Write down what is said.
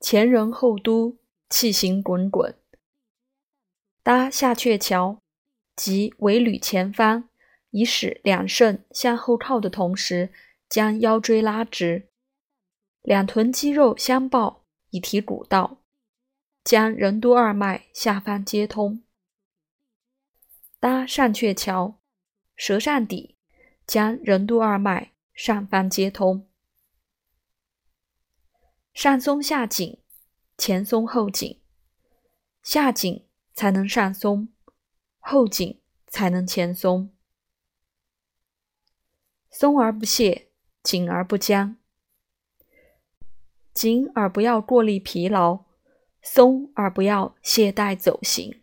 前人后嘟，气行滚滚。搭下鹊桥，即尾履前翻，以使两肾向后靠的同时，将腰椎拉直，两臀肌肉相抱，以提骨道，将任督二脉下方接通。搭上鹊桥，舌上底，将任督二脉上方接通。上松下紧，前松后紧，下紧才能上松，后紧才能前松。松而不懈，紧而不僵。紧而不要过力疲劳，松而不要懈怠走形。